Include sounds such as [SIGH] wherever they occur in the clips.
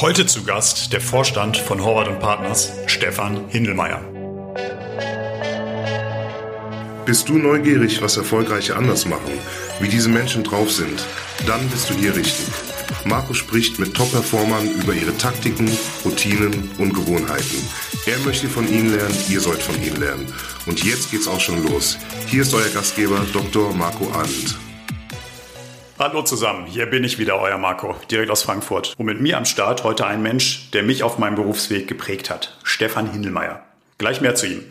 Heute zu Gast der Vorstand von Horvath und Partners, Stefan Hindelmeier. Bist du neugierig, was Erfolgreiche anders machen, wie diese Menschen drauf sind? Dann bist du hier richtig. Marco spricht mit Top-Performern über ihre Taktiken, Routinen und Gewohnheiten. Er möchte von ihnen lernen, ihr sollt von ihnen lernen. Und jetzt geht's auch schon los. Hier ist euer Gastgeber Dr. Marco Arndt. Hallo zusammen, hier bin ich wieder, euer Marco, direkt aus Frankfurt. Und mit mir am Start heute ein Mensch, der mich auf meinem Berufsweg geprägt hat, Stefan Hindelmeier. Gleich mehr zu ihm.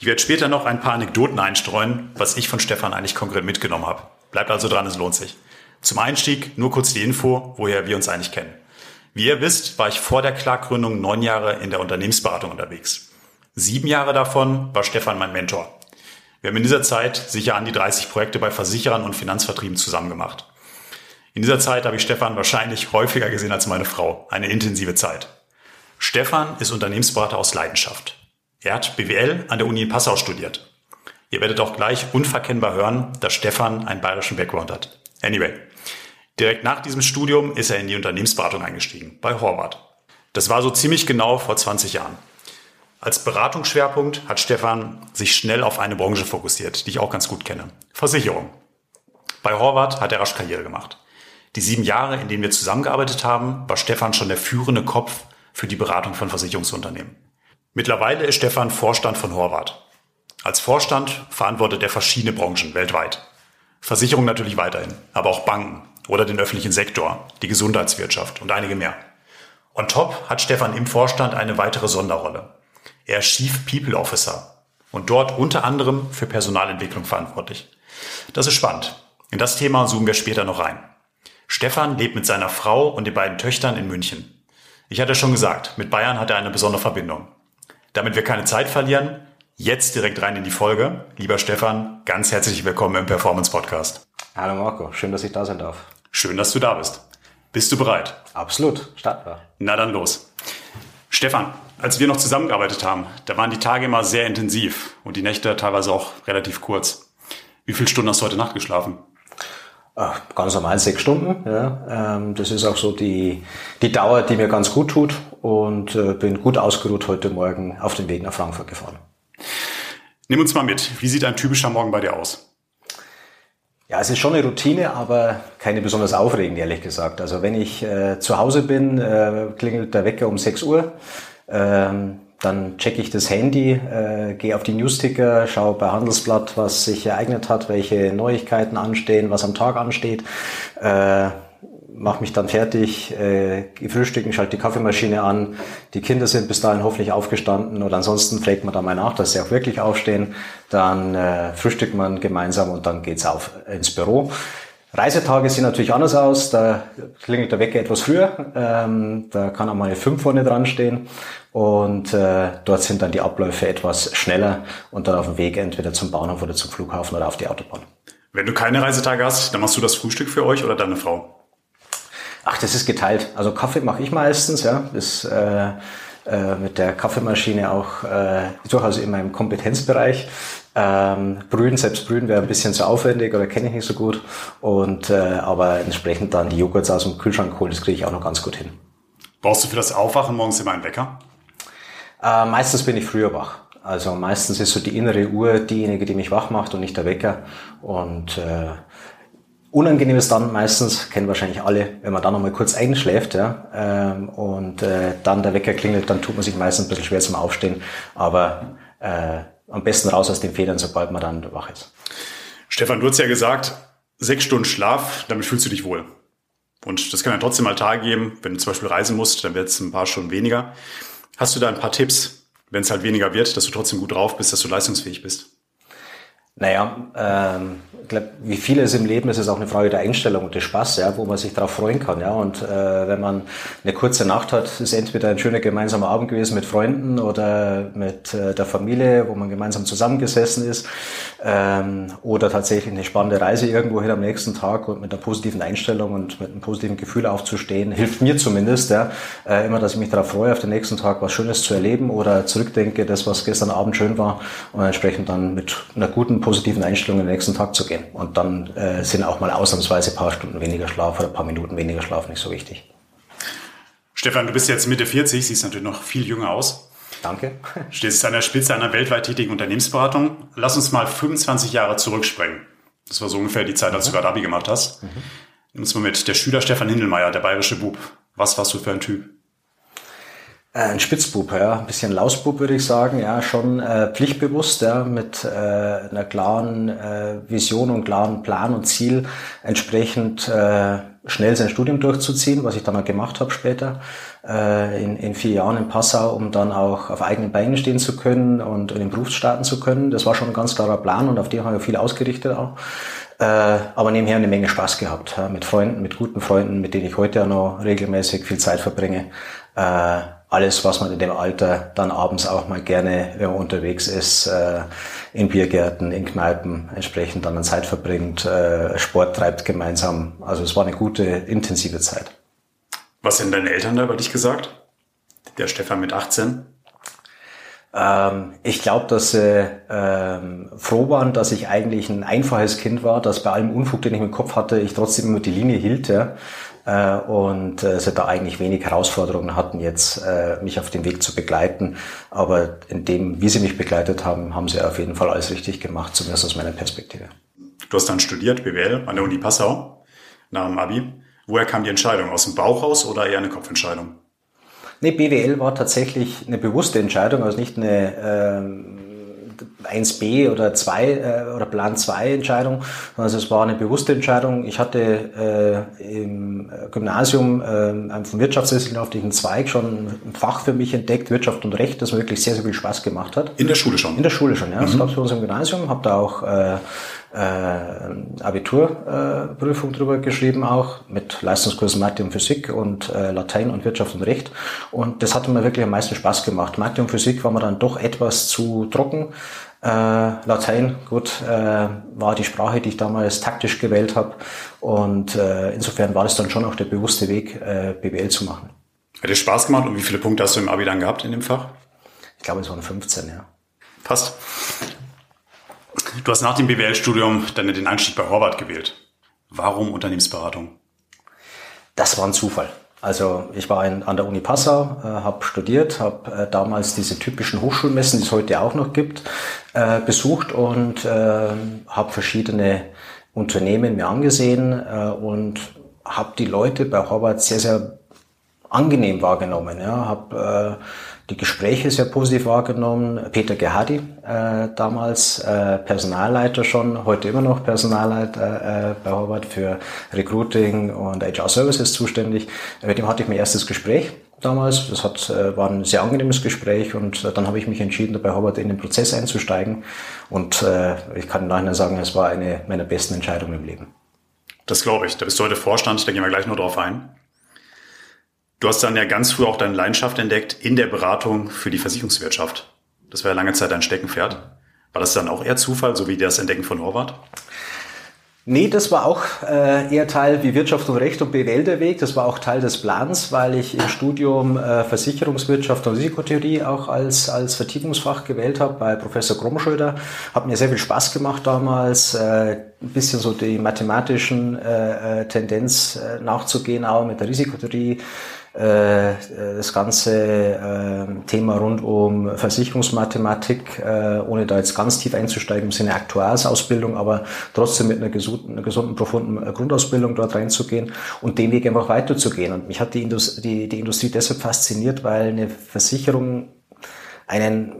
Ich werde später noch ein paar Anekdoten einstreuen, was ich von Stefan eigentlich konkret mitgenommen habe. Bleibt also dran, es lohnt sich. Zum Einstieg nur kurz die Info, woher wir uns eigentlich kennen. Wie ihr wisst, war ich vor der Clark-Gründung neun Jahre in der Unternehmensberatung unterwegs. Sieben Jahre davon war Stefan mein Mentor. Wir haben in dieser Zeit sicher an die 30 Projekte bei Versicherern und Finanzvertrieben zusammen gemacht. In dieser Zeit habe ich Stefan wahrscheinlich häufiger gesehen als meine Frau. Eine intensive Zeit. Stefan ist Unternehmensberater aus Leidenschaft. Er hat BWL an der Uni in Passau studiert. Ihr werdet auch gleich unverkennbar hören, dass Stefan einen bayerischen Background hat. Anyway, direkt nach diesem Studium ist er in die Unternehmensberatung eingestiegen, bei Horvath. Das war so ziemlich genau vor 20 Jahren. Als Beratungsschwerpunkt hat Stefan sich schnell auf eine Branche fokussiert, die ich auch ganz gut kenne. Versicherung. Bei Horvath hat er rasch Karriere gemacht. Die sieben Jahre, in denen wir zusammengearbeitet haben, war Stefan schon der führende Kopf für die Beratung von Versicherungsunternehmen. Mittlerweile ist Stefan Vorstand von Horvath. Als Vorstand verantwortet er verschiedene Branchen weltweit. Versicherung natürlich weiterhin, aber auch Banken oder den öffentlichen Sektor, die Gesundheitswirtschaft und einige mehr. On top hat Stefan im Vorstand eine weitere Sonderrolle. Er ist Chief People Officer und dort unter anderem für Personalentwicklung verantwortlich. Das ist spannend. In das Thema zoomen wir später noch rein. Stefan lebt mit seiner Frau und den beiden Töchtern in München. Ich hatte schon gesagt, mit Bayern hat er eine besondere Verbindung. Damit wir keine Zeit verlieren, jetzt direkt rein in die Folge. Lieber Stefan, ganz herzlich willkommen im Performance Podcast. Hallo Marco, schön, dass ich da sein darf. Schön, dass du da bist. Bist du bereit? Absolut, starten wir. Na dann los. Stefan, als wir noch zusammengearbeitet haben, da waren die Tage immer sehr intensiv und die Nächte teilweise auch relativ kurz. Wie viele Stunden hast du heute Nacht geschlafen? Ach, ganz normal sechs Stunden. Ja. Ähm, das ist auch so die, die Dauer, die mir ganz gut tut und äh, bin gut ausgeruht heute Morgen auf den Weg nach Frankfurt gefahren. Nimm uns mal mit. Wie sieht ein typischer Morgen bei dir aus? Ja, es ist schon eine Routine, aber keine besonders aufregende, ehrlich gesagt. Also wenn ich äh, zu Hause bin, äh, klingelt der Wecker um 6 Uhr. Ähm, dann checke ich das Handy, äh, gehe auf die Newsticker, schaue bei Handelsblatt, was sich ereignet hat, welche Neuigkeiten anstehen, was am Tag ansteht. Äh, mache mich dann fertig, äh, frühstücken, schalte die Kaffeemaschine an. Die Kinder sind bis dahin hoffentlich aufgestanden oder ansonsten fragt man dann mal nach, dass sie auch wirklich aufstehen. Dann äh, frühstückt man gemeinsam und dann geht's auf ins Büro. Reisetage sehen natürlich anders aus. Da klingelt der Wecker etwas früher. Ähm, da kann auch mal eine 5 vorne dran stehen. Und äh, dort sind dann die Abläufe etwas schneller und dann auf dem Weg entweder zum Bahnhof oder zum Flughafen oder auf die Autobahn. Wenn du keine Reisetage hast, dann machst du das Frühstück für euch oder deine Frau? Ach, das ist geteilt. Also Kaffee mache ich meistens, ja. Das äh, äh, mit der Kaffeemaschine auch äh, durchaus in meinem Kompetenzbereich. Ähm, brühen, selbst brühen wäre ein bisschen zu aufwendig oder kenne ich nicht so gut. Und äh, aber entsprechend dann die Joghurts aus dem Kühlschrank holen, das kriege ich auch noch ganz gut hin. Brauchst du für das Aufwachen morgens immer einen Wecker? Äh, meistens bin ich früher wach. Also meistens ist so die innere Uhr diejenige, die mich wach macht und nicht der Wecker. Und äh, unangenehm ist dann meistens, kennen wahrscheinlich alle, wenn man dann nochmal kurz einschläft ja, ähm, und äh, dann der Wecker klingelt, dann tut man sich meistens ein bisschen schwer zum Aufstehen. Aber äh, am besten raus aus den Federn, sobald man dann wach ist. Stefan, du hast ja gesagt, sechs Stunden Schlaf, damit fühlst du dich wohl. Und das kann ja trotzdem mal Tage geben, wenn du zum Beispiel reisen musst, dann wird es ein paar Stunden weniger. Hast du da ein paar Tipps, wenn es halt weniger wird, dass du trotzdem gut drauf bist, dass du leistungsfähig bist? Naja, ähm, ich glaube, wie vieles im Leben ist es auch eine Frage der Einstellung und des Spaß, ja, wo man sich darauf freuen kann. Ja. Und äh, wenn man eine kurze Nacht hat, ist entweder ein schöner gemeinsamer Abend gewesen mit Freunden oder mit äh, der Familie, wo man gemeinsam zusammengesessen ist, ähm, oder tatsächlich eine spannende Reise irgendwo hin am nächsten Tag und mit einer positiven Einstellung und mit einem positiven Gefühl aufzustehen, hilft mir zumindest, ja, äh, immer, dass ich mich darauf freue, auf den nächsten Tag was Schönes zu erleben oder zurückdenke, das, was gestern Abend schön war und entsprechend dann mit einer guten, positiven Einstellung den nächsten Tag zu gehen gehen. Und dann äh, sind auch mal ausnahmsweise ein paar Stunden weniger Schlaf oder ein paar Minuten weniger Schlaf nicht so wichtig. Stefan, du bist jetzt Mitte 40, siehst natürlich noch viel jünger aus. Danke. [LAUGHS] Stehst an der Spitze einer weltweit tätigen Unternehmensberatung. Lass uns mal 25 Jahre zurückspringen. Das war so ungefähr die Zeit, als mhm. du gerade Abi gemacht hast. Mhm. Nimm uns mal mit. Der Schüler Stefan Hindelmeier, der bayerische Bub. Was warst du für ein Typ? Äh, ein Spitzbub, ja, ein bisschen Lausbub würde ich sagen, ja, schon äh, pflichtbewusst, ja, mit äh, einer klaren äh, Vision und klaren Plan und Ziel entsprechend äh, schnell sein Studium durchzuziehen, was ich dann auch gemacht habe später äh, in, in vier Jahren in Passau, um dann auch auf eigenen Beinen stehen zu können und in den Beruf starten zu können. Das war schon ein ganz klarer Plan und auf den habe ich viel ausgerichtet auch. Äh, aber nebenher eine Menge Spaß gehabt, ja, mit Freunden, mit guten Freunden, mit denen ich heute auch noch regelmäßig viel Zeit verbringe. Äh, alles, was man in dem Alter dann abends auch mal gerne, wenn man unterwegs ist, äh, in Biergärten, in Kneipen entsprechend dann Zeit verbringt, äh, Sport treibt gemeinsam. Also es war eine gute, intensive Zeit. Was haben deine Eltern da über dich gesagt? Der Stefan mit 18? Ähm, ich glaube, dass sie ähm, froh waren, dass ich eigentlich ein einfaches Kind war, dass bei allem Unfug, den ich im Kopf hatte, ich trotzdem immer die Linie hielt. Ja äh, und äh, sie da eigentlich wenig Herausforderungen hatten, jetzt äh, mich auf den Weg zu begleiten. Aber in dem, wie sie mich begleitet haben, haben sie auf jeden Fall alles richtig gemacht, zumindest aus meiner Perspektive. Du hast dann studiert, BWL, an der Uni Passau, nach dem Abi. Woher kam die Entscheidung? Aus dem Bauch raus oder eher eine Kopfentscheidung? Nee, BWL war tatsächlich eine bewusste Entscheidung, also nicht eine ähm, 1b oder 2 äh, oder Plan 2 Entscheidung. Also es war eine bewusste Entscheidung. Ich hatte äh, im Gymnasium äh, vom wirtschaftswissenschaftlichen Zweig schon ein Fach für mich entdeckt, Wirtschaft und Recht, das mir wirklich sehr, sehr viel Spaß gemacht hat. In der Schule schon? In der Schule schon, ja. Mhm. Das gab es bei uns im Gymnasium. Habe da auch äh, äh, Abiturprüfung äh, drüber geschrieben auch mit Leistungskursen Mathe und Physik und äh, Latein und Wirtschaft und Recht und das hat mir wirklich am meisten Spaß gemacht. Mathe und Physik war mir dann doch etwas zu trocken. Äh, Latein, gut, äh, war die Sprache, die ich damals taktisch gewählt habe und äh, insofern war das dann schon auch der bewusste Weg, äh, BWL zu machen. Hat dir Spaß gemacht und wie viele Punkte hast du im Abi dann gehabt in dem Fach? Ich glaube, es waren 15, ja. Passt. Du hast nach dem BWL-Studium dann den Einstieg bei Horvath gewählt. Warum Unternehmensberatung? Das war ein Zufall. Also ich war in, an der Uni Passau, äh, habe studiert, habe äh, damals diese typischen Hochschulmessen, die es heute auch noch gibt, äh, besucht und äh, habe verschiedene Unternehmen mir angesehen äh, und habe die Leute bei Horvath sehr, sehr angenehm wahrgenommen. Ja, habe äh, die Gespräche sehr positiv wahrgenommen. Peter Gerhardi, äh, damals äh, Personalleiter schon, heute immer noch Personalleiter äh, bei Horvath für Recruiting und HR Services zuständig. Mit dem hatte ich mein erstes Gespräch damals. Das hat, äh, war ein sehr angenehmes Gespräch und äh, dann habe ich mich entschieden, bei Horvath in den Prozess einzusteigen. Und äh, ich kann im sagen, es war eine meiner besten Entscheidungen im Leben. Das glaube ich. Da bist du heute Vorstand, da gehen wir gleich noch drauf ein. Du hast dann ja ganz früh auch deine Leidenschaft entdeckt in der Beratung für die Versicherungswirtschaft. Das war ja lange Zeit dein Steckenpferd. War das dann auch eher Zufall, so wie das Entdecken von Horvath? Nee, das war auch äh, eher Teil wie Wirtschaft und Recht und BWL der Weg. Das war auch Teil des Plans, weil ich im Studium äh, Versicherungswirtschaft und Risikotheorie auch als, als Vertiefungsfach gewählt habe bei Professor Gromschöder. Hat mir sehr viel Spaß gemacht damals, äh, ein bisschen so die mathematischen äh, äh Tendenz äh, nachzugehen, auch mit der Risikotheorie das ganze äh, Thema rund um Versicherungsmathematik, äh, ohne da jetzt ganz tief einzusteigen im Sinne Aktuarsausbildung, aber trotzdem mit einer gesunden, einer gesunden, profunden Grundausbildung dort reinzugehen und den Weg einfach weiterzugehen. Und mich hat die, Indust die, die Industrie deshalb fasziniert, weil eine Versicherung einen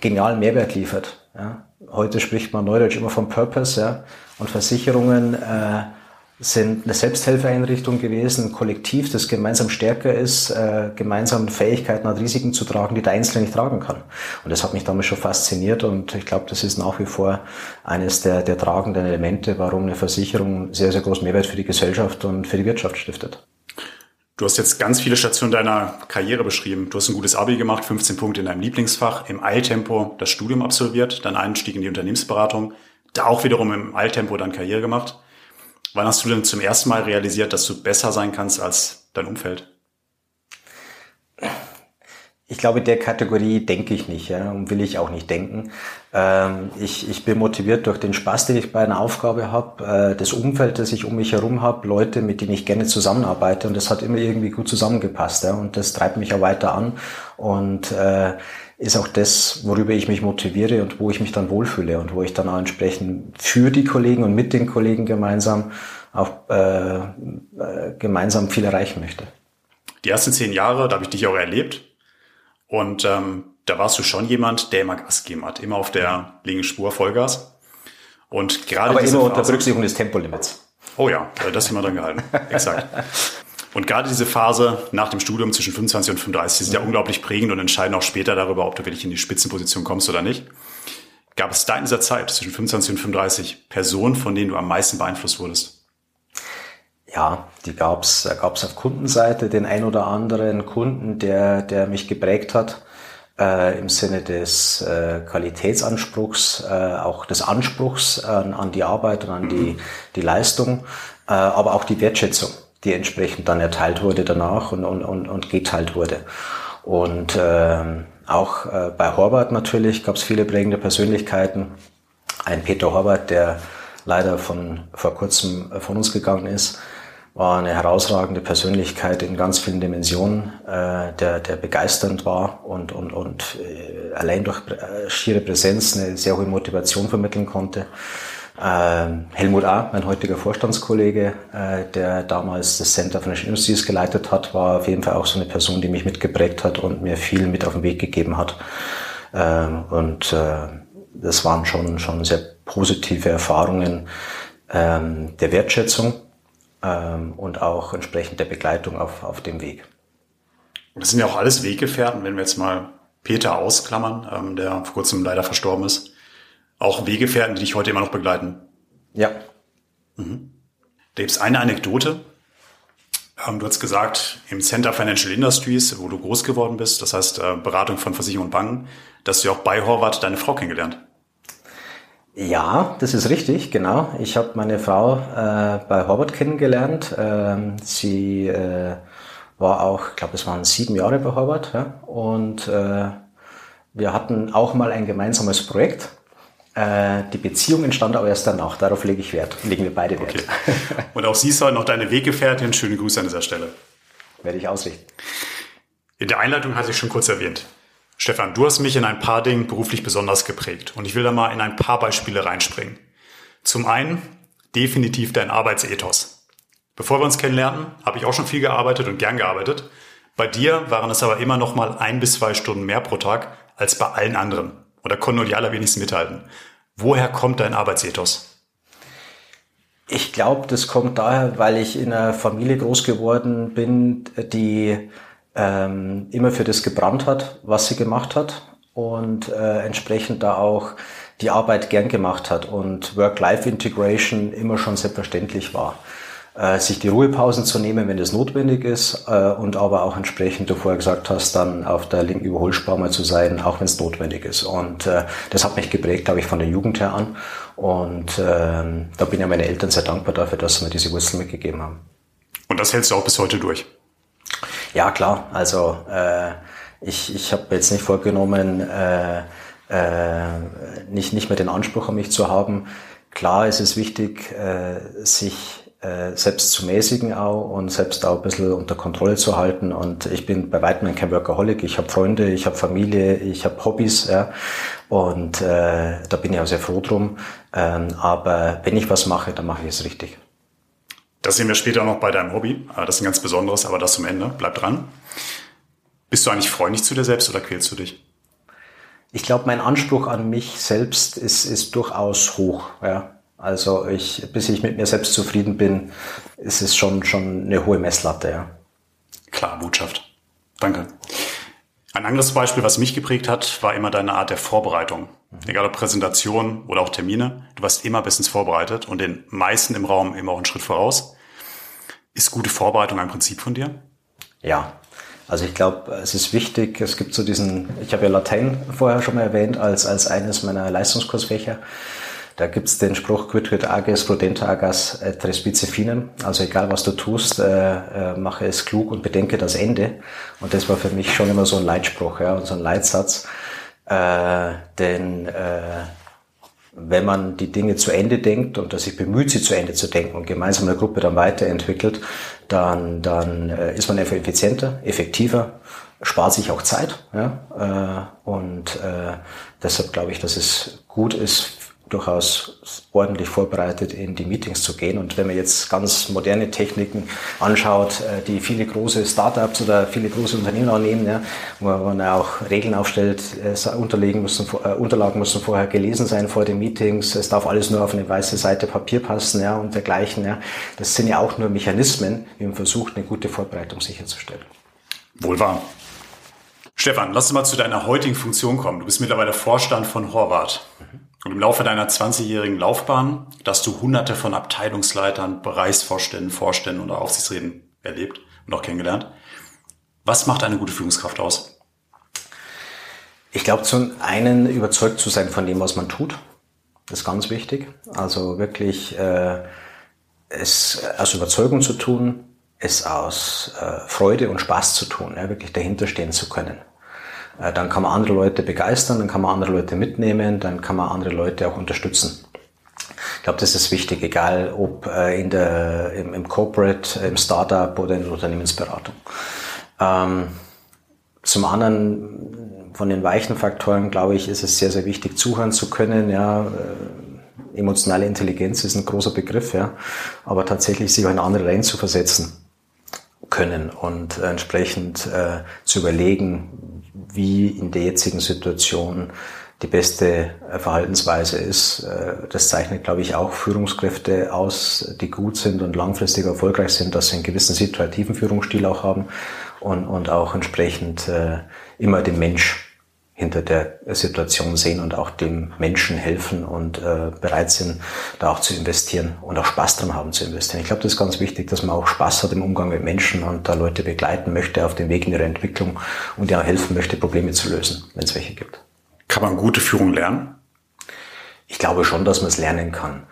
genialen Mehrwert liefert. Ja. Heute spricht man neudeutsch immer vom Purpose, ja, und Versicherungen äh, sind eine Selbsthilfeeinrichtung gewesen, ein Kollektiv, das gemeinsam stärker ist, äh, gemeinsam Fähigkeiten und Risiken zu tragen, die der Einzelne nicht tragen kann. Und das hat mich damals schon fasziniert und ich glaube, das ist nach wie vor eines der, der tragenden Elemente, warum eine Versicherung sehr, sehr großen Mehrwert für die Gesellschaft und für die Wirtschaft stiftet. Du hast jetzt ganz viele Stationen deiner Karriere beschrieben. Du hast ein gutes Abi gemacht, 15 Punkte in deinem Lieblingsfach, im Eiltempo das Studium absolviert, dann Einstieg in die Unternehmensberatung, da auch wiederum im Eiltempo dann Karriere gemacht. Wann hast du denn zum ersten Mal realisiert, dass du besser sein kannst als dein Umfeld? Ich glaube, der Kategorie denke ich nicht ja, und will ich auch nicht denken. Ähm, ich, ich bin motiviert durch den Spaß, den ich bei einer Aufgabe habe, äh, das Umfeld, das ich um mich herum habe, Leute, mit denen ich gerne zusammenarbeite und das hat immer irgendwie gut zusammengepasst ja, und das treibt mich auch weiter an und äh, ist auch das, worüber ich mich motiviere und wo ich mich dann wohlfühle und wo ich dann auch entsprechend für die Kollegen und mit den Kollegen gemeinsam auch äh, äh, gemeinsam viel erreichen möchte. Die ersten zehn Jahre, da habe ich dich auch erlebt und ähm, da warst du schon jemand, der immer Gas gegeben hat, immer auf der linken Spur Vollgas. Und gerade Aber immer unter Berücksichtigung des Tempolimits. Oh ja, das sind wir dran gehalten. [LAUGHS] Exakt. Und gerade diese Phase nach dem Studium zwischen 25 und 35 ist ja unglaublich prägend und entscheiden auch später darüber, ob du wirklich in die Spitzenposition kommst oder nicht. Gab es da in dieser Zeit zwischen 25 und 35 Personen, von denen du am meisten beeinflusst wurdest? Ja, die gab's, da gab's auf Kundenseite den ein oder anderen Kunden, der, der mich geprägt hat äh, im Sinne des äh, Qualitätsanspruchs, äh, auch des Anspruchs an, an die Arbeit und an die, die Leistung, äh, aber auch die Wertschätzung, die entsprechend dann erteilt wurde danach und, und, und, und geteilt wurde. Und äh, auch äh, bei Horvath natürlich gab es viele prägende Persönlichkeiten. Ein Peter Horvath, der leider von vor kurzem von uns gegangen ist, war eine herausragende Persönlichkeit in ganz vielen Dimensionen, äh, der, der begeisternd war und, und, und äh, allein durch äh, schiere Präsenz eine sehr hohe Motivation vermitteln konnte. Ähm, Helmut A., mein heutiger Vorstandskollege, äh, der damals das Center Financial Industries geleitet hat, war auf jeden Fall auch so eine Person, die mich mitgeprägt hat und mir viel mit auf den Weg gegeben hat. Ähm, und äh, das waren schon, schon sehr positive Erfahrungen ähm, der Wertschätzung und auch entsprechend der Begleitung auf, auf dem Weg. Das sind ja auch alles Weggefährten, wenn wir jetzt mal Peter ausklammern, der vor kurzem leider verstorben ist. Auch Weggefährten, die dich heute immer noch begleiten. Ja. Mhm. Da gibt es eine Anekdote. Ähm, du hast gesagt, im Center Financial Industries, wo du groß geworden bist, das heißt äh, Beratung von Versicherungen und Banken, dass du auch bei Horvath deine Frau kennengelernt. Ja, das ist richtig, genau. Ich habe meine Frau äh, bei Horvath kennengelernt. Ähm, sie äh, war auch, ich glaube, es waren sieben Jahre bei Horvath. Ja? Und äh, wir hatten auch mal ein gemeinsames Projekt. Äh, die Beziehung entstand aber erst danach. Darauf lege ich Wert. Legen wir beide Wert. Okay. Und auch sie ist heute noch deine Weggefährtin. Schöne Grüße an dieser Stelle. Werde ich ausrichten. In der Einleitung hatte ich schon kurz erwähnt. Stefan, du hast mich in ein paar Dingen beruflich besonders geprägt und ich will da mal in ein paar Beispiele reinspringen. Zum einen definitiv dein Arbeitsethos. Bevor wir uns kennenlernten, habe ich auch schon viel gearbeitet und gern gearbeitet. Bei dir waren es aber immer noch mal ein bis zwei Stunden mehr pro Tag als bei allen anderen. Oder konnten nur die allerwenigsten mithalten. Woher kommt dein Arbeitsethos? Ich glaube, das kommt daher, weil ich in einer Familie groß geworden bin, die ähm, immer für das gebrannt hat, was sie gemacht hat und äh, entsprechend da auch die Arbeit gern gemacht hat und Work-Life-Integration immer schon selbstverständlich war. Äh, sich die Ruhepausen zu nehmen, wenn es notwendig ist äh, und aber auch entsprechend, du vorher gesagt hast, dann auf der linken Überholspur mal zu sein, auch wenn es notwendig ist. Und äh, das hat mich geprägt, glaube ich, von der Jugend her an. Und äh, da bin ja meine Eltern sehr dankbar dafür, dass sie mir diese Wurzeln mitgegeben haben. Und das hältst du auch bis heute durch? Ja, klar. Also äh, ich, ich habe jetzt nicht vorgenommen, äh, äh, nicht, nicht mehr den Anspruch an mich zu haben. Klar ist es wichtig, äh, sich äh, selbst zu mäßigen auch und selbst auch ein bisschen unter Kontrolle zu halten. Und ich bin bei weitem kein Workaholic. Ich habe Freunde, ich habe Familie, ich habe Hobbys. Ja. Und äh, da bin ich auch sehr froh drum. Ähm, aber wenn ich was mache, dann mache ich es richtig. Das sehen wir später noch bei deinem Hobby. Äh, das ist ein ganz besonderes, aber das zum Ende. Bleib dran. Bist du eigentlich freundlich zu dir selbst oder quälst du dich? Ich glaube, mein Anspruch an mich selbst ist, ist durchaus hoch. Ja. Also ich, bis ich mit mir selbst zufrieden bin, ist es schon, schon eine hohe Messlatte. Ja. Klar, Botschaft. Danke. Ein anderes Beispiel, was mich geprägt hat, war immer deine Art der Vorbereitung. Mhm. Egal ob Präsentation oder auch Termine. Du warst immer bestens vorbereitet und den meisten im Raum immer auch einen Schritt voraus. Ist gute Vorbereitung ein Prinzip von dir? Ja. Also ich glaube, es ist wichtig, es gibt so diesen, ich habe ja Latein vorher schon mal erwähnt, als, als eines meiner Leistungskursfächer. Da gibt's den Spruch quid quid agas prudenta agas et respice finem. Also egal was du tust, äh, äh, mache es klug und bedenke das Ende. Und das war für mich schon immer so ein Leitspruch ja, und so ein Leitsatz. Äh, denn äh, wenn man die Dinge zu Ende denkt und sich bemüht, sie zu Ende zu denken und gemeinsam in der Gruppe dann weiterentwickelt, dann, dann äh, ist man einfach effizienter, effektiver, spart sich auch Zeit. Ja? Äh, und äh, deshalb glaube ich, dass es gut ist, durchaus ordentlich vorbereitet in die Meetings zu gehen. Und wenn man jetzt ganz moderne Techniken anschaut, äh, die viele große Startups oder viele große Unternehmen annehmen, ja, wo man auch Regeln aufstellt, äh, unterlegen müssen, äh, Unterlagen müssen vorher gelesen sein vor den Meetings, es darf alles nur auf eine weiße Seite Papier passen ja, und dergleichen. Ja. Das sind ja auch nur Mechanismen, wie man versucht, eine gute Vorbereitung sicherzustellen. Wohl wahr. Stefan, lass uns mal zu deiner heutigen Funktion kommen. Du bist mittlerweile Vorstand von Horvath. Mhm. Und im Laufe deiner 20-jährigen Laufbahn, dass du hunderte von Abteilungsleitern, Bereichsvorständen, Vorständen oder Aufsichtsräten erlebt und auch kennengelernt. Was macht eine gute Führungskraft aus? Ich glaube, zum einen überzeugt zu sein von dem, was man tut. Das ist ganz wichtig. Also wirklich äh, es aus Überzeugung zu tun, es aus äh, Freude und Spaß zu tun, ja, wirklich dahinter stehen zu können. Äh, dann kann man andere Leute begeistern, dann kann man andere Leute mitnehmen, dann kann man andere Leute auch unterstützen. Ich glaube, das ist wichtig, egal ob äh, in der, im, im Corporate, im Startup oder in der Unternehmensberatung. Ähm, zum anderen von den weichen Faktoren, glaube ich, ist es sehr, sehr wichtig, zuhören zu können. Ja, äh, emotionale Intelligenz ist ein großer Begriff, ja, aber tatsächlich sich in andere Reihen zu versetzen können und entsprechend äh, zu überlegen, wie in der jetzigen Situation die beste äh, Verhaltensweise ist. Äh, das zeichnet, glaube ich, auch Führungskräfte aus, die gut sind und langfristig erfolgreich sind, dass sie einen gewissen situativen Führungsstil auch haben und, und auch entsprechend äh, immer den Mensch hinter der Situation sehen und auch dem Menschen helfen und äh, bereit sind, da auch zu investieren und auch Spaß dran haben zu investieren. Ich glaube, das ist ganz wichtig, dass man auch Spaß hat im Umgang mit Menschen und da Leute begleiten möchte auf dem Weg in ihrer Entwicklung und ja helfen möchte, Probleme zu lösen, wenn es welche gibt. Kann man gute Führung lernen? Ich glaube schon, dass man es lernen kann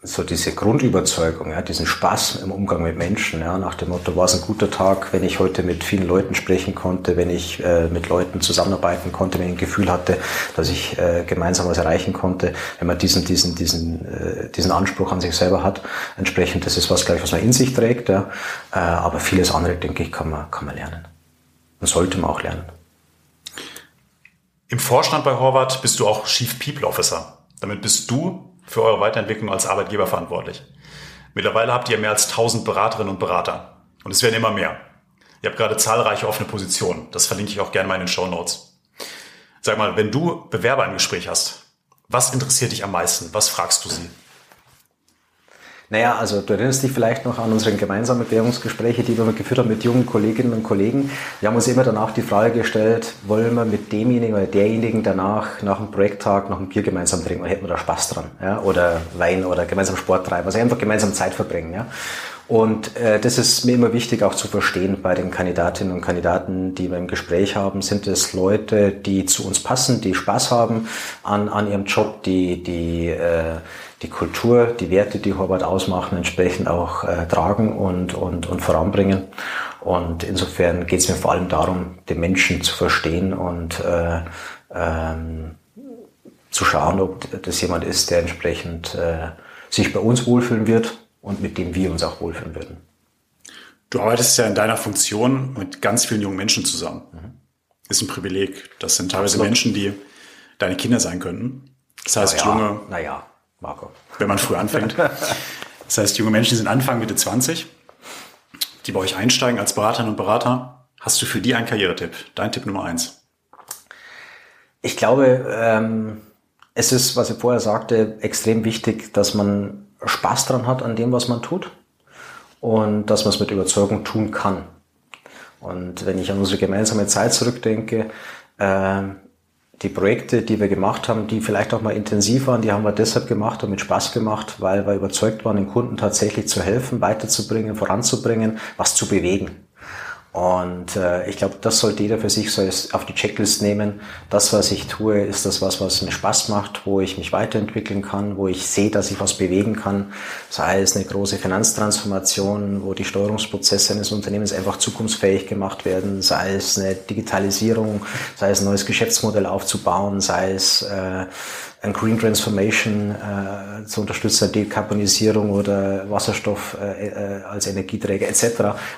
so diese Grundüberzeugung, ja, diesen Spaß im Umgang mit Menschen, ja, nach dem Motto, war es ein guter Tag, wenn ich heute mit vielen Leuten sprechen konnte, wenn ich äh, mit Leuten zusammenarbeiten konnte, wenn ich ein Gefühl hatte, dass ich äh, gemeinsam was erreichen konnte, wenn man diesen, diesen, diesen, äh, diesen Anspruch an sich selber hat, entsprechend, das ist was, glaube ich, was man in sich trägt, ja, äh, aber vieles andere, denke ich, kann man, kann man lernen. Und sollte man auch lernen. Im Vorstand bei Horvath bist du auch Chief People Officer. Damit bist du für eure Weiterentwicklung als Arbeitgeber verantwortlich. Mittlerweile habt ihr mehr als 1000 Beraterinnen und Berater. Und es werden immer mehr. Ihr habt gerade zahlreiche offene Positionen. Das verlinke ich auch gerne mal in den Show Notes. Sag mal, wenn du Bewerber im Gespräch hast, was interessiert dich am meisten? Was fragst du sie? Naja, also du erinnerst dich vielleicht noch an unsere gemeinsamen Bewerbungsgespräche, die wir geführt haben mit jungen Kolleginnen und Kollegen. Wir haben uns immer danach die Frage gestellt, wollen wir mit demjenigen oder derjenigen danach nach dem Projekttag noch ein Bier gemeinsam trinken oder hätten wir da Spaß dran? Ja? Oder Wein oder gemeinsam Sport treiben, also einfach gemeinsam Zeit verbringen. Ja? Und äh, das ist mir immer wichtig auch zu verstehen bei den Kandidatinnen und Kandidaten, die wir im Gespräch haben. Sind es Leute, die zu uns passen, die Spaß haben an, an ihrem Job, die, die äh, die Kultur, die Werte, die Horvath ausmachen, entsprechend auch äh, tragen und, und, und voranbringen. Und insofern geht es mir vor allem darum, den Menschen zu verstehen und äh, ähm, zu schauen, ob das jemand ist, der entsprechend äh, sich bei uns wohlfühlen wird und mit dem wir uns auch wohlfühlen würden. Du arbeitest ja in deiner Funktion mit ganz vielen jungen Menschen zusammen. Mhm. Ist ein Privileg. Das sind teilweise Absolut. Menschen, die deine Kinder sein könnten. Das heißt, naja, junge. Naja, Marco. Wenn man früh anfängt. Das heißt, junge Menschen sind Anfang, Mitte 20, die bei euch einsteigen als Beraterinnen und Berater. Hast du für die einen Karrieretipp? Dein Tipp Nummer eins. Ich glaube, ähm, es ist, was ich vorher sagte, extrem wichtig, dass man Spaß dran hat an dem, was man tut und dass man es mit Überzeugung tun kann. Und wenn ich an unsere gemeinsame Zeit zurückdenke, äh, die Projekte, die wir gemacht haben, die vielleicht auch mal intensiv waren, die haben wir deshalb gemacht und mit Spaß gemacht, weil wir überzeugt waren, den Kunden tatsächlich zu helfen, weiterzubringen, voranzubringen, was zu bewegen. Und äh, ich glaube, das sollte jeder für sich so auf die Checklist nehmen. Das, was ich tue, ist das was, was mir Spaß macht, wo ich mich weiterentwickeln kann, wo ich sehe, dass ich was bewegen kann. Sei es eine große Finanztransformation, wo die Steuerungsprozesse eines Unternehmens einfach zukunftsfähig gemacht werden, sei es eine Digitalisierung, sei es ein neues Geschäftsmodell aufzubauen, sei es äh, ein Green Transformation äh, zu unterstützen, Dekarbonisierung oder Wasserstoff äh, äh, als Energieträger etc.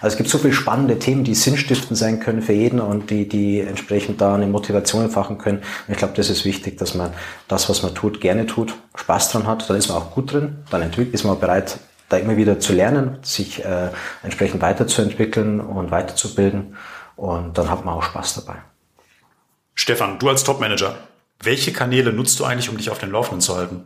Also es gibt so viele spannende Themen, die sinnstiftend sein können für jeden und die, die entsprechend da eine Motivation entfachen können. Und ich glaube, das ist wichtig, dass man das, was man tut, gerne tut, Spaß dran hat, dann ist man auch gut drin, dann ist man bereit, da immer wieder zu lernen, sich äh, entsprechend weiterzuentwickeln und weiterzubilden und dann hat man auch Spaß dabei. Stefan, du als Topmanager, welche Kanäle nutzt du eigentlich, um dich auf den Laufenden zu halten?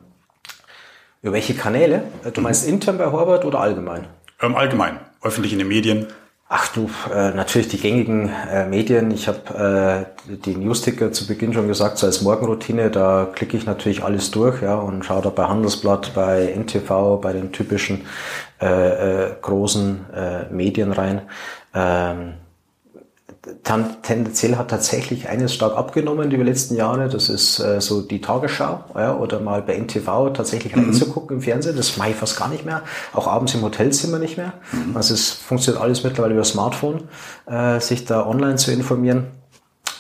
Über welche Kanäle? Du meinst mhm. intern bei Horvath oder allgemein? Ähm, allgemein, öffentlich in den Medien. Ach du, äh, natürlich die gängigen äh, Medien. Ich habe äh, die Newsticker zu Beginn schon gesagt, so als Morgenroutine, da klicke ich natürlich alles durch ja, und schaue da bei Handelsblatt, bei NTV, bei den typischen äh, äh, großen äh, Medien rein. Ähm, tendenziell hat tatsächlich eines stark abgenommen die letzten Jahre. Das ist äh, so die Tagesschau ja, oder mal bei NTV tatsächlich mhm. reinzugucken im Fernsehen. Das mache ich fast gar nicht mehr. Auch abends im Hotelzimmer nicht mehr. Mhm. Also es funktioniert alles mittlerweile über Smartphone, äh, sich da online zu informieren.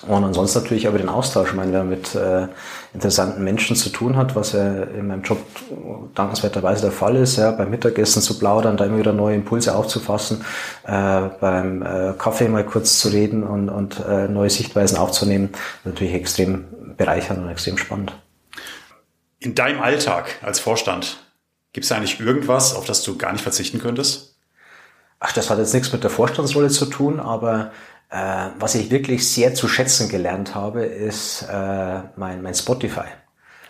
Und ansonsten natürlich aber den Austausch. Ich meine, wer mit äh, interessanten Menschen zu tun hat, was ja in meinem Job dankenswerterweise der Fall ist, ja, beim Mittagessen zu plaudern, da immer wieder neue Impulse aufzufassen, äh, beim äh, Kaffee mal kurz zu reden und, und äh, neue Sichtweisen aufzunehmen, natürlich extrem bereichernd und extrem spannend. In deinem Alltag als Vorstand, gibt es eigentlich irgendwas, auf das du gar nicht verzichten könntest? Ach, das hat jetzt nichts mit der Vorstandsrolle zu tun, aber äh, was ich wirklich sehr zu schätzen gelernt habe, ist äh, mein, mein Spotify.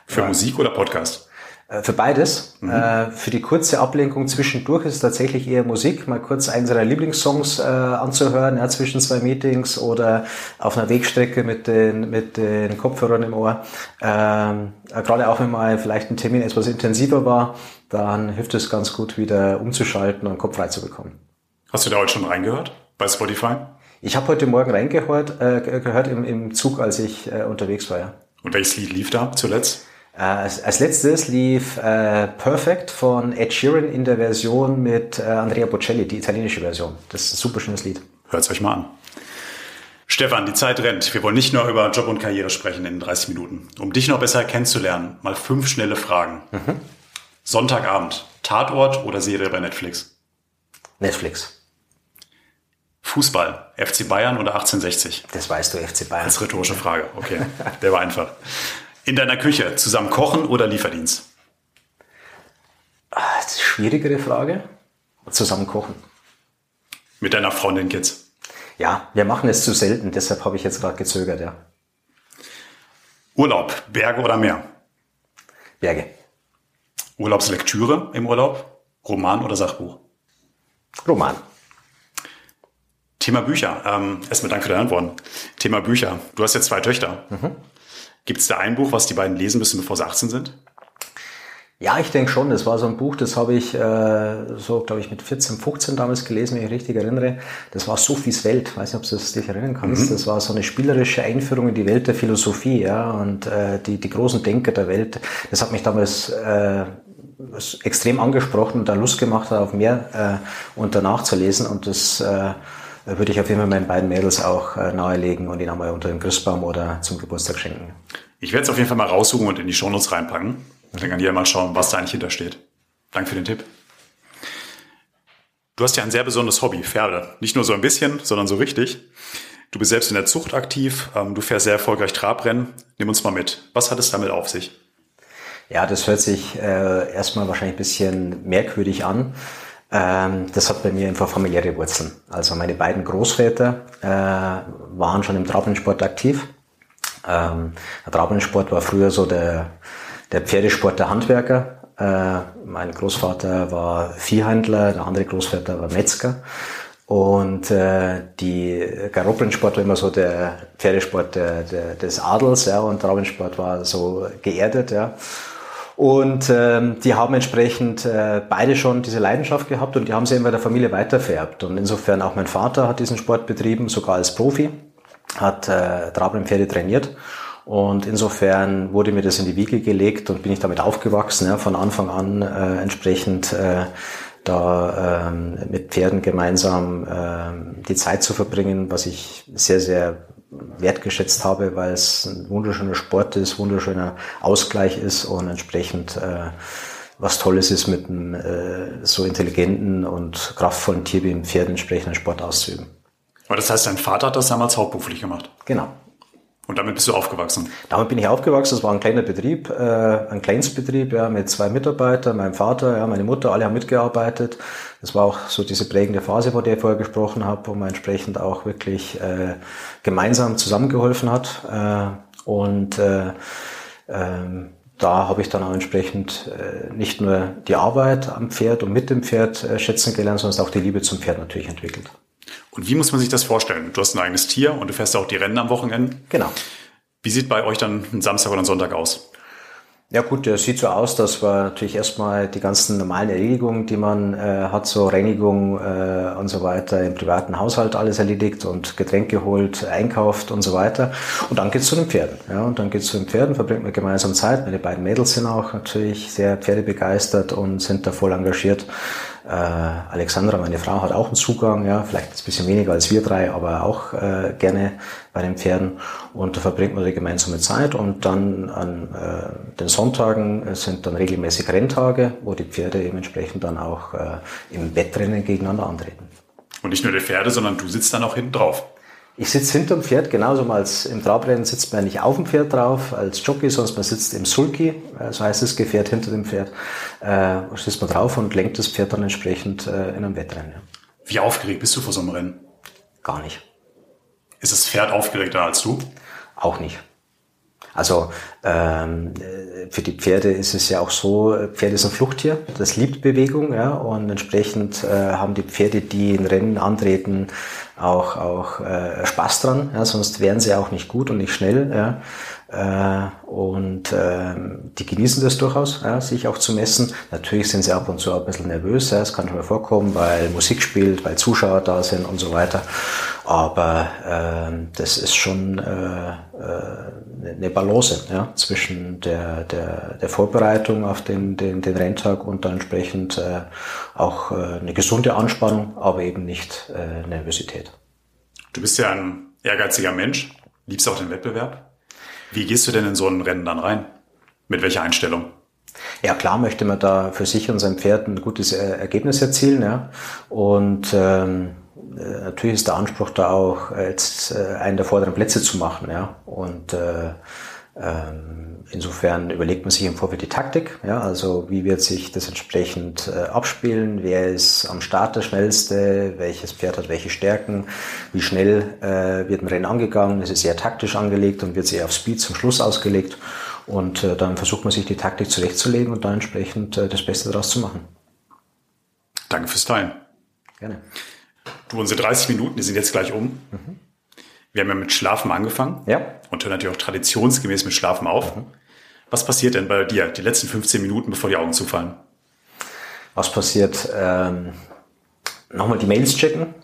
Für ja. Musik oder Podcast? Äh, für beides. Mhm. Äh, für die kurze Ablenkung zwischendurch ist es tatsächlich eher Musik, mal kurz einen seiner Lieblingssongs äh, anzuhören, ja, zwischen zwei Meetings oder auf einer Wegstrecke mit den, mit den Kopfhörern im Ohr. Ähm, äh, Gerade auch wenn mal vielleicht ein Termin etwas intensiver war, dann hilft es ganz gut, wieder umzuschalten und den Kopf frei zu bekommen. Hast du da heute schon reingehört bei Spotify? Ich habe heute Morgen reingehört äh, gehört im, im Zug, als ich äh, unterwegs war. Ja. Und welches Lied lief da zuletzt? Äh, als, als letztes lief äh, Perfect von Ed Sheeran in der Version mit äh, Andrea Bocelli, die italienische Version. Das ist ein super schönes Lied. Hört's euch mal an. Stefan, die Zeit rennt. Wir wollen nicht nur über Job und Karriere sprechen in 30 Minuten. Um dich noch besser kennenzulernen, mal fünf schnelle Fragen. Mhm. Sonntagabend, Tatort oder Serie bei Netflix? Netflix. Fußball, FC Bayern oder 1860? Das weißt du, FC Bayern. Das ist rhetorische Frage, okay. Der war einfach. In deiner Küche, zusammen kochen oder Lieferdienst? Ah, das ist eine schwierigere Frage. Zusammen kochen. Mit deiner Freundin Kids? Ja, wir machen es zu selten, deshalb habe ich jetzt gerade gezögert, ja. Urlaub, Berge oder Meer? Berge. Urlaubslektüre im Urlaub? Roman oder Sachbuch? Roman. Thema Bücher. Ähm, erstmal danke für deine Antworten. Thema Bücher. Du hast jetzt zwei Töchter. Mhm. Gibt es da ein Buch, was die beiden lesen müssen, bevor sie 18 sind? Ja, ich denke schon. Das war so ein Buch, das habe ich äh, so, glaube ich, mit 14, 15 damals gelesen, wenn ich richtig erinnere. Das war Sophies Welt. Ich weiß nicht, ob du das dich erinnern kannst. Mhm. Das war so eine spielerische Einführung in die Welt der Philosophie, ja, und äh, die, die großen Denker der Welt. Das hat mich damals äh, extrem angesprochen und da Lust gemacht, auf mehr äh, und danach zu lesen. Und das äh, würde ich auf jeden Fall meinen beiden Mädels auch äh, nahelegen und ihn einmal unter den Christbaum oder zum Geburtstag schenken. Ich werde es auf jeden Fall mal raussuchen und in die Shownotes reinpacken. Dann kann jeder mal schauen, was da eigentlich hintersteht. Danke für den Tipp. Du hast ja ein sehr besonderes Hobby, Pferde. Nicht nur so ein bisschen, sondern so richtig. Du bist selbst in der Zucht aktiv, ähm, du fährst sehr erfolgreich Trabrennen. Nimm uns mal mit. Was hat es damit auf sich? Ja, das hört sich äh, erstmal wahrscheinlich ein bisschen merkwürdig an. Ähm, das hat bei mir einfach familiäre Wurzeln. Also meine beiden Großväter äh, waren schon im Trabellensport aktiv. Ähm, der Trabellensport war früher so der, der Pferdesport der Handwerker. Äh, mein Großvater war Viehhändler, der andere Großvater war Metzger. Und äh, die Galopprennsport war immer so der Pferdesport der, der, des Adels, ja, und Trabellensport war so geerdet, ja. Und ähm, die haben entsprechend äh, beide schon diese Leidenschaft gehabt und die haben sie eben bei der Familie weitervererbt. Und insofern auch mein Vater hat diesen Sport betrieben, sogar als Profi, hat äh, Trabrennpferde trainiert. Und insofern wurde mir das in die Wiege gelegt und bin ich damit aufgewachsen, ja, von Anfang an äh, entsprechend äh, da ähm, mit Pferden gemeinsam ähm, die Zeit zu verbringen, was ich sehr, sehr wertgeschätzt habe, weil es ein wunderschöner Sport ist, wunderschöner Ausgleich ist und entsprechend äh, was Tolles ist, mit einem äh, so intelligenten und kraftvollen Tier wie einem Pferd entsprechenden Sport auszuüben. Aber das heißt, dein Vater hat das damals hauptberuflich gemacht? Genau. Und damit bist du aufgewachsen? Damit bin ich aufgewachsen. Es war ein kleiner Betrieb, äh, ein Kleinstbetrieb, ja, mit zwei Mitarbeitern, meinem Vater, ja, meine Mutter, alle haben mitgearbeitet. Das war auch so diese prägende Phase, von der ich vorher gesprochen habe, wo man entsprechend auch wirklich äh, gemeinsam zusammengeholfen hat. Äh, und äh, äh, da habe ich dann auch entsprechend äh, nicht nur die Arbeit am Pferd und mit dem Pferd äh, schätzen gelernt, sondern auch die Liebe zum Pferd natürlich entwickelt. Und wie muss man sich das vorstellen? Du hast ein eigenes Tier und du fährst auch die Rennen am Wochenende. Genau. Wie sieht bei euch dann ein Samstag oder ein Sonntag aus? Ja gut, es sieht so aus, dass wir natürlich erstmal die ganzen normalen Erledigungen, die man äh, hat, so Reinigung äh, und so weiter, im privaten Haushalt alles erledigt und Getränke geholt, einkauft und so weiter. Und dann geht's zu den Pferden. Ja, und dann geht's zu den Pferden, verbringt man gemeinsam Zeit. Meine beiden Mädels sind auch natürlich sehr pferdebegeistert und sind da voll engagiert. Äh, Alexandra, meine Frau, hat auch einen Zugang, ja, vielleicht ein bisschen weniger als wir drei, aber auch äh, gerne bei den Pferden. Und da verbringt man die gemeinsame Zeit. Und dann an äh, den Sonntagen sind dann regelmäßig Renntage, wo die Pferde eben entsprechend dann auch äh, im Wettrennen gegeneinander antreten. Und nicht nur die Pferde, sondern du sitzt dann auch hinten drauf. Ich sitze hinter dem Pferd, genauso mal als im Trabrennen sitzt man nicht auf dem Pferd drauf als Jockey, sondern man sitzt im Sulky, äh, so heißt das Gefährt hinter dem Pferd, äh, sitzt man drauf und lenkt das Pferd dann entsprechend äh, in einem Wettrennen. Ja. Wie aufgeregt bist du vor so einem Rennen? Gar nicht. Ist das Pferd aufgeregter als du? Auch nicht. Also ähm, für die Pferde ist es ja auch so, Pferd ist ein Fluchttier, das liebt Bewegung, ja, und entsprechend äh, haben die Pferde, die in Rennen antreten, auch auch äh, Spaß dran, ja, sonst wären sie auch nicht gut und nicht schnell, ja. Äh, und äh, die genießen das durchaus, sich auch zu messen. Natürlich sind sie ab und zu ein bisschen nervös, das kann schon mal vorkommen, weil Musik spielt, weil Zuschauer da sind und so weiter. Aber äh, das ist schon äh, äh, eine Balance zwischen der, der, der Vorbereitung auf den, den, den Renntag und dann entsprechend auch eine gesunde Anspannung, aber eben nicht Nervosität. Du bist ja ein ehrgeiziger Mensch, liebst auch den Wettbewerb. Wie gehst du denn in so ein Rennen dann rein? Mit welcher Einstellung? Ja, klar möchte man da für sich und sein Pferd ein gutes Ergebnis erzielen. Ja. Und ähm, äh, natürlich ist der Anspruch da auch, äh, jetzt äh, einen der vorderen Plätze zu machen. Ja. Und äh, insofern überlegt man sich im Vorfeld die Taktik. Ja. Also wie wird sich das entsprechend äh, abspielen? Wer ist am Start der schnellste? Welches Pferd hat welche Stärken? Wie schnell äh, wird ein Rennen angegangen? Es ist sehr taktisch angelegt und wird sehr auf Speed zum Schluss ausgelegt. Und äh, dann versucht man sich die Taktik zurechtzulegen und dann entsprechend äh, das Beste daraus zu machen. Danke fürs Teilen. Gerne. Du, unsere 30 Minuten, die sind jetzt gleich um. Mhm. Wir haben ja mit Schlafen angefangen. Ja. Und hören natürlich auch traditionsgemäß mit Schlafen auf. Mhm. Was passiert denn bei dir die letzten 15 Minuten, bevor die Augen zufallen? Was passiert? Ähm, Nochmal die Mails checken.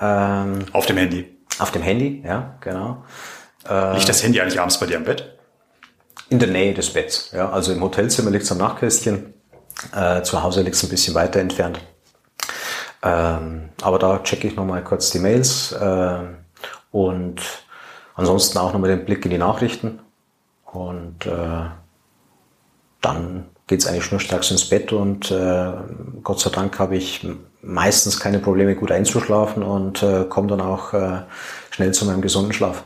Ähm, auf dem Handy. Auf dem Handy, ja, genau. Äh, liegt das Handy eigentlich abends bei dir am Bett? In der Nähe des Betts. Ja, also im Hotelzimmer liegt es am Nachtkästchen. Äh, zu Hause liegt es ein bisschen weiter entfernt. Ähm, aber da checke ich nochmal kurz die Mails äh, und ansonsten auch nochmal den Blick in die Nachrichten. Und äh, dann geht's eigentlich schnurstracks ins Bett und äh, Gott sei Dank habe ich meistens keine Probleme, gut einzuschlafen und äh, komme dann auch äh, schnell zu meinem gesunden Schlaf.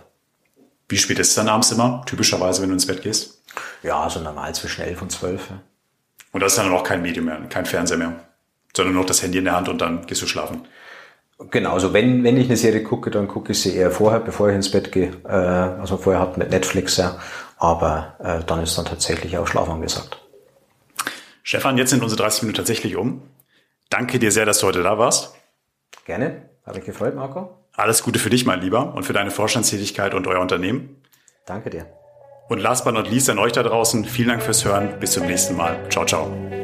Wie spät ist es dann abends immer, typischerweise, wenn du ins Bett gehst? Ja, so also normal zwischen elf und zwölf. Und da ist dann auch kein Medium mehr, kein Fernseher mehr? sondern noch das Handy in der Hand und dann gehst du schlafen. Genau, also wenn, wenn ich eine Serie gucke, dann gucke ich sie eher vorher, bevor ich ins Bett gehe. Äh, also vorher hat mit Netflix, ja. Aber äh, dann ist dann tatsächlich auch Schlaf angesagt. Stefan, jetzt sind unsere 30 Minuten tatsächlich um. Danke dir sehr, dass du heute da warst. Gerne. Habe ich gefreut, Marco. Alles Gute für dich, mein Lieber, und für deine Vorstandstätigkeit und euer Unternehmen. Danke dir. Und last but not least an euch da draußen, vielen Dank fürs Hören. Bis zum nächsten Mal. Ciao, ciao.